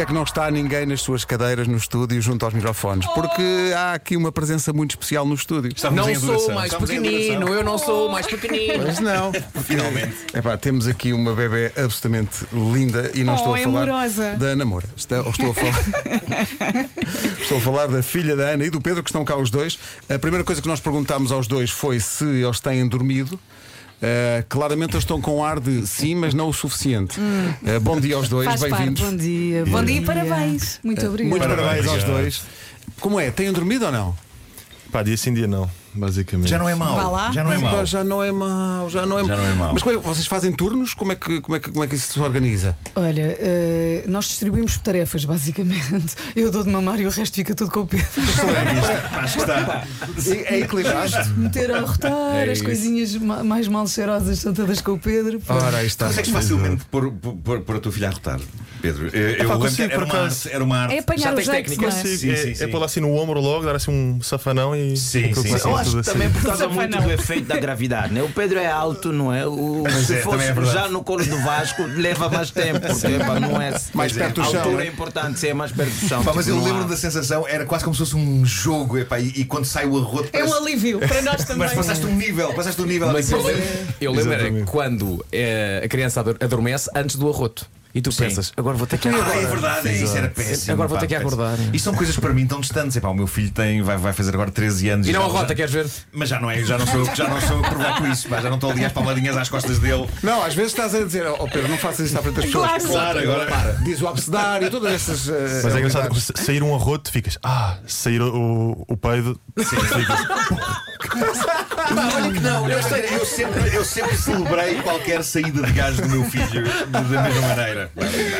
porque é que não está ninguém nas suas cadeiras no estúdio junto aos microfones? Porque há aqui uma presença muito especial no estúdio. Estávamos Não sou mais Estávamos em pequenino, eu não sou mais pequenino. Mas não. Finalmente. Epá, temos aqui uma bebê absolutamente linda e não Oh, estou a é falar amorosa. da Ana Moura. Estou, estou a falar. estou a falar da filha da Ana e do Pedro, que estão cá os dois. A primeira coisa que nós perguntámos aos dois foi se eles têm dormido. Uh, claramente eles estão com ar de sim, mas não o suficiente. Uh, bom dia aos dois. Faz parte. bem-vindos. Bom dia. Bom dia e parabéns. Muito obrigada. Muito parabéns, Parabéns, aos obrigado. dois. Como é? Têm dormido ou não? Pá, dia sim, dia não, basicamente. Já não é mau. Lá. Já não é mau. já não é mau, já não é Já não é mau. Mas como é vocês fazem turnos? Como é que, como é que, como é que isso se organiza? Olha, eh, nós distribuímos tarefas, basicamente. Eu dou de mamar e o resto fica tudo com o Pedro. Acho que está. É, é equilibrado. Meter a rotar, É as coisinhas ma- mais mal cheirosas são todas com o Pedro. Ora, aí está. Consegues facilmente pôr, pôr, pôr- a tua filha a rotar, Pedro? Eu, eu lembro que era uma, era uma arte. É apanhar Já o tens técnica? é? Sim, é, sim, é lá assim no ombro logo, dar assim um safanão e. Sim, sim, acho tudo que assim. também por causa muito do efeito da gravidade, né? O Pedro é alto, não é? O, se é, fosse é já no colo do Vasco, leva mais tempo, porque pá, não é. Mais perto do a chão, altura né? é importante, ser mais perto do chão. Pá, mas eu porque não lembro há- da sensação, era quase como se fosse um jogo, epá, e, e quando sai o arroto. É um alívio para nós também. Mas passaste um nível, passaste um nível. Mas eu lembro, eu lembro era Exatamente. quando eh, a criança ador- adormece antes do arroto. E tu pensas, agora vou ter que Ah, acordar. é verdade, é isso era péssimo. Agora vou pá, ter que péssimo. acordar. E são coisas para mim tão distantes. Epá, o meu filho tem, vai, vai fazer agora 13 anos. E não já- arrota, já- queres ver? Mas já não é, já não sou, eu- já não sou eu que provoco isso, pá, já não estou ali às palmadinhas às costas dele. Não, às vezes estás a dizer, oh Pedro, não faças isso à frente das pessoas. Claro. Claro, agora. Diz o abcedário, todas essas. eh, Mas é engraçado, se sair um arroto, ficas. Ah, sair o, o peido. Ficas, olha que não, eu, sei, eu, sempre, eu sempre celebrei qualquer saída de gás do meu filho da mesma maneira.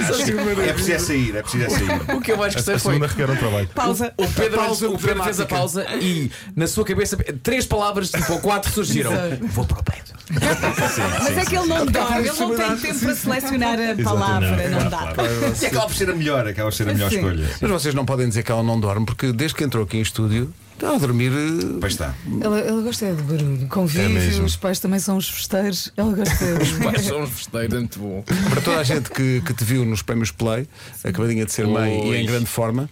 Acho que é preciso é sair, é preciso é sair. O que eu mais a, gostei a foi. segunda requer um trabalho. Pausa. O Pedro, pausa o Pedro fez a pausa e na sua cabeça três palavras, tipo, ou quatro surgiram. Vou para o Pedro. Mas é que ele não dorme, ele não tem tempo para selecionar a palavra, não dá. E acaba por ser a melhor, acaba por ser a melhor Sim. escolha. Mas vocês não podem dizer que ela não dorme, porque desde que entrou aqui em estúdio, está a dormir. eh, Pois está. Ela, ela gosta é de barulho, convívio, mesmo. os pais também são os festeiros. Ela gosta Pais de. são uns festeiros, muito bom. Para toda a gente que, que te viu nos prémios Play, acabadinha de ser mãe e em grande forma.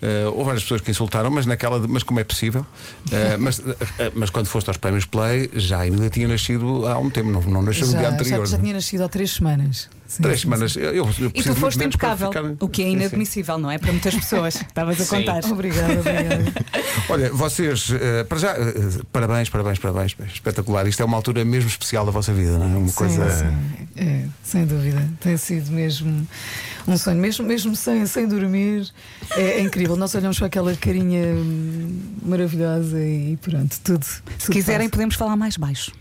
eh, houve várias pessoas que insultaram, mas naquela, de- mas como é possível? Eh, mas, eh, mas quando foste aos prémios Play, já a Emília tinha nascido há um tempo, não, não nasceu no dia Já, anterior. já, já tinha nascido há três semanas. Sim, Três sim, semanas. sim. Eu, eu preciso E tu foste impecável, ficar- o que é inadmissível, não é? Para muitas pessoas. Estavas a Sim. contar. Obrigada, obrigada. Olha, vocês, eh, para já, eh, parabéns, parabéns, parabéns, espetacular. Isto é uma altura mesmo especial da vossa vida, não é? Uma Sim, coisa. sim. É, sem dúvida. Tem sido mesmo um sonho, mesmo, mesmo sem, sem dormir. É, é incrível. Nós olhamos para aquela carinha hum, maravilhosa e pronto, tudo. Se quiserem, podemos falar mais baixo.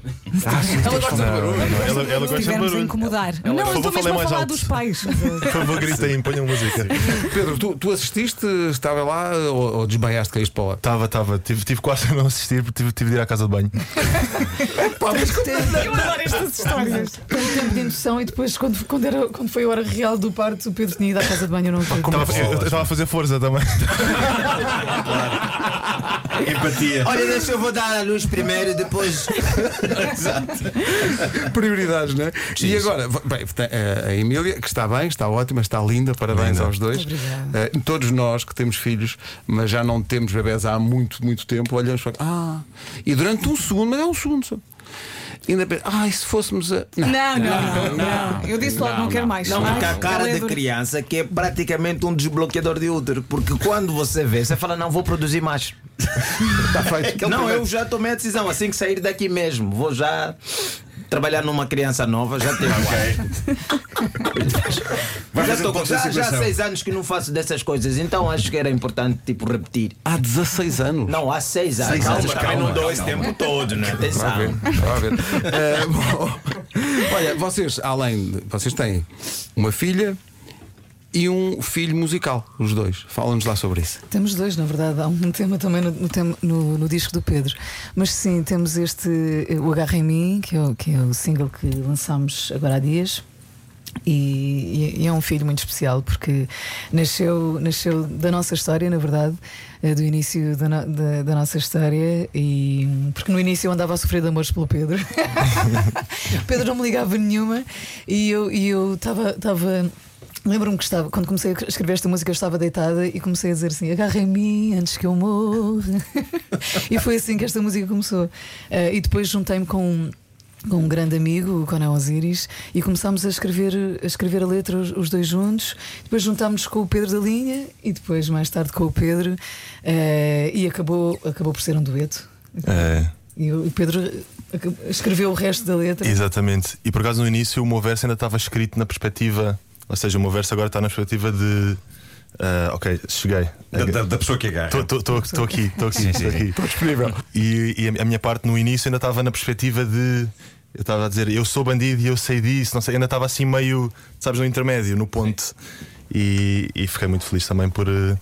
Ela gosta de barulho. Ela, ela Se gosta de estivermos a barulho. incomodar. Ela- não, por eu estou favor, mesmo falem a mais falar alto. dos pais. Por favor, gritem, ponham música. Pedro, tu, tu assististe, estava lá ou, ou desmaiaste caíste para lá? Estava, estava. Tive, tive quase a não assistir porque tive, tive de ir à casa de banho. Eu adoro estas histórias. Tanto tempo de indução e depois, quando, quando, era, quando foi a hora real do parto, o Pedro tinha ido à casa de banho. Eu não acredito. Estava- eu eu estava a fazer força também. Empatia. Olha, deixa eu vou dar a luz primeiro e depois. Prioridades, não é? e agora, v- bem, tem, eh, a Emília, que está bem, está ótima, está linda, parabéns Linda. aos dois. Eh, todos nós que temos filhos, mas já não temos bebés há muito, muito tempo, olhamos para. Ah, e durante um segundo, mas é um segundo só. Ainda pensa, ai, se fôssemos a. Não. Não, não, não, não. Eu disse logo, não, quero mais. Não, porque a cara é dura. criança que é praticamente um desbloqueador de útero. Porque quando você vê, você fala, não, vou produzir mais. Está feito. Não, eu já tomei a decisão, assim que sair daqui mesmo, vou já trabalhar numa criança nova, já tenho. Vai Já, estou, já, já há seis anos que não faço dessas coisas, então acho que era importante tipo repetir. Há 16 anos. Não, há seis anos. Seis anos, também calma, não dou esse calma. tempo todo, né? Vá a ver, Atenção. a ver. Eh, bom, olha, vocês, além de. Vocês têm uma filha e um filho musical, os dois. Fala-nos lá sobre isso. Temos dois, na verdade. Há um tema também no, no, no- disco do Pedro. Mas sim, temos este, eh, o Agarra em Mim, que é, o, que é o single que lançámos agora há dias. E, e é um filho muito especial porque nasceu, nasceu da nossa história, na verdade, eh, do início da, no- da- da nossa história. E porque no início eu andava a sofrer de amores pelo Pedro. Pedro não me ligava nenhuma e eu e eu estava. estava Lembro-me que estava, quando comecei a escrever esta música, eu estava deitada e comecei a dizer assim: agarra em mim antes que eu morra. e foi assim que esta música começou. Eh, e depois juntei-me com, com um grande amigo, o Conan Osiris, e começámos a escrever a, escrever a letra os, os dois juntos. Depois juntámos com o Pedro da Linha e depois, mais tarde, com o Pedro. eh, e acabou, acabou por ser um dueto. É, E o Pedro acab- escreveu o resto da letra. exatamente. E por acaso no início o meu verso ainda estava escrito na perspectiva, ou seja, o meu verso agora está na perspectiva de. ah, ok, cheguei. Da, da- da pessoa que agarra. Estou aqui, estou aqui. Estou disponível. E, e a minha parte no início ainda estava na perspectiva de. Eu estava a dizer, eu sou bandido e eu sei disso, não sei, ainda estava assim meio, sabes, no intermédio, no ponto. E, e fiquei muito feliz também por, eh,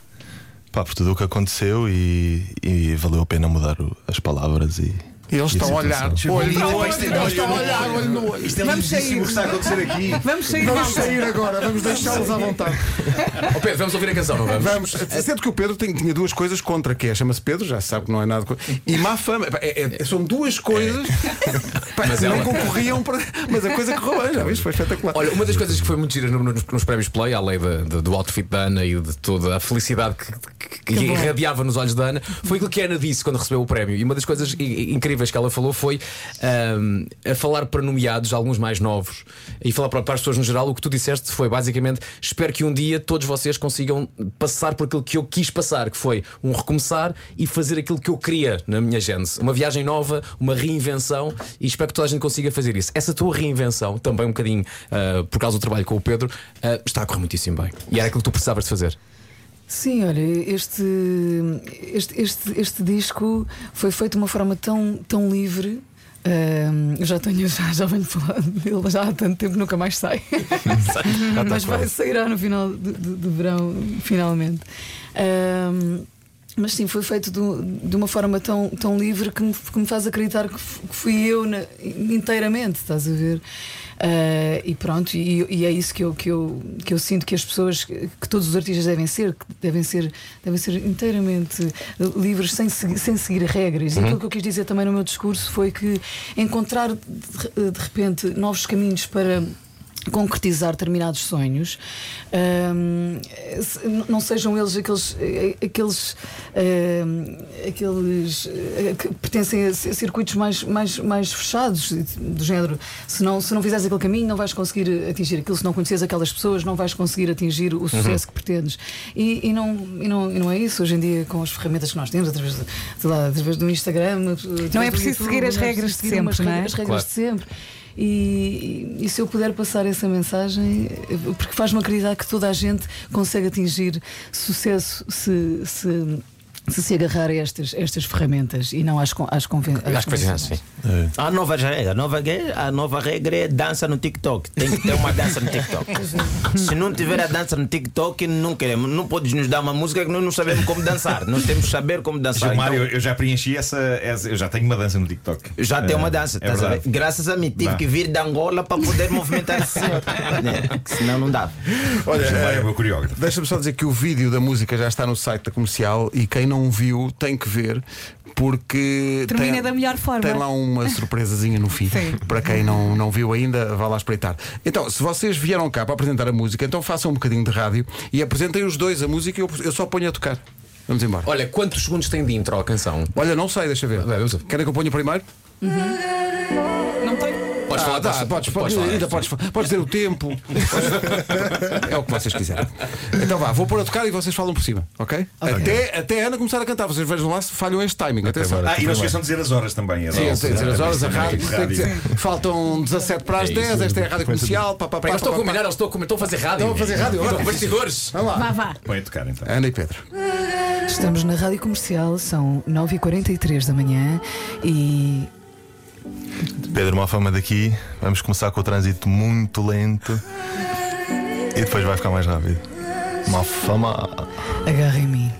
pá, por tudo o que aconteceu e, e valeu a pena mudar o- as palavras e. E eles estão a olhar. Olho no olho. É- Eles estão a olhar, olho no olho. Isto é Vamos lindíssimo o que está a acontecer aqui. Vamos sair Vamos sair agora, vamos deixá-los à vontade. Ó Pedro, vamos ouvir a canção, não vamos? Vamos, sendo que o Pedro tem- tinha duas coisas contra, que é chama-se Pedro, já sabe que não é nada. E má fama. É- é- são duas coisas pá, Mas que não concorriam para. Mas a coisa correu bem, já viste? Foi espetacular. Olha, uma das coisas que foi muito gira no- nos, nos prémios Play, além da- da- do outfit da Ana e de toda a felicidade que, que- que irradiava nos olhos da Ana, foi aquilo que a Ana disse quando recebeu o prémio. E uma das coisas i- i- incríveis que ela falou foi ahm, a falar para nomeados, alguns mais novos, e falar para, as pessoas no geral. O que tu disseste foi basicamente: espero que um dia todos vocês consigam passar por aquilo que eu quis passar, que foi um recomeçar e fazer aquilo que eu queria na minha gênese. Uma viagem nova, uma reinvenção, e espero que toda a gente consiga fazer isso. Essa tua reinvenção, também um bocadinho ah, por causa do trabalho com o Pedro, ah, está a correr muitíssimo bem. E era aquilo que tu precisavas de fazer. Sim, olha, este, este, este, este disco foi feito de uma forma tão, tão livre. Eu já tenho, já, já venho falando dele já há tanto tempo, nunca mais sai. Mas vai sairá no final de, de- de verão, finalmente. Mas sim, foi feito do- de, uma forma tão, tão livre que me, que me faz acreditar que, que fui eu na- inteiramente, estás a ver? Ah, e pronto, e, e é isso que eu, que, eu, que eu sinto que as pessoas, que todos os artistas devem ser, que devem ser, devem ser inteiramente livres, sem, sem seguir regras. E aquilo que eu quis dizer também no meu discurso foi que encontrar de, de repente novos caminhos para concretizar determinados sonhos se- não sejam eles aqueles eh, aqueles hum, aqueles eh, que pertencem a ci- circuitos mais, mais, mais fechados do género se não, se não fizeres aquele caminho não vais conseguir atingir aquilo se não conheces aquelas pessoas não vais conseguir atingir o sucesso que pretendes e, e não, e, não, e não é isso hoje em dia com as ferramentas que nós temos através, do, sei lá, através do Instagram através Não é preciso YouTube, seguir as é regras de sempre, não é? as regras Claro. de sempre. E, e se eu puder passar essa mensagem, porque faz-me acreditar que toda a gente consegue atingir sucesso se se, se, se agarrar a estas, estas ferramentas e não às, às, conven assim. Há novas regras. A nova, regra- a nova regra é dança no TikTok. Tem que ter uma dança no TikTok. Se não tiver a dança no TikTok, não queremos. Não podes nos dar uma música que nós não sabemos como dançar. Nós temos que saber como dançar. Gilmar, Então, eu, eu já preenchi essa, essa- Eu já tenho uma dança no TikTok. já tem É, uma dança, é estás a. Graças a mim, tive Dá. que vir de Angola para poder movimentar assim. né? Senão não dá. Olha, Gilmar é eh, o meu coreógrafo. Deixa-me só dizer que o vídeo da música já está no site da comercial e quem não viu tem que ver porque Termina tem, da melhor forma. tem lá uma surpresazinha no fim. Sim. Para quem não, não viu ainda, vá lá espreitar. Então, se vocês vieram cá para apresentar a música, então façam um bocadinho de rádio e apresentem os dois a música e eu, eu só ponho a tocar. Vamos embora. Olha, quantos segundos tem de intro a canção? Olha, não sei, deixa ver. Querem que eu ponha primeiro? Não tem. Podes Ah, falar, dá, podes, podes, podes falar. ainda podes, podes dizer o tempo. é o que vocês quiserem. Então vá, vou pôr a tocar e vocês falam por cima, ok? Até, até a Ana começar a cantar. Vocês vejam lá se falham este timing. Atenção. agora. Ah, e não se esqueçam de dizer as horas também. as Sim, dizer as horas, a rádio. Faltam 17 para as É 10, isso. esta é a rádio comercial. Estão a combinar, eles estão a, fazer rádio. Estão a fazer rádio, Estão bastidores. Vamos lá. Vá, vá. Põe a tocar então. Ana e Pedro. Estamos na rádio comercial, são 9h43 da manhã e Pedro, uma fama daqui. Vamos começar com o trânsito muito lento e depois vai ficar mais rápido. Uma fama. agarra em mim.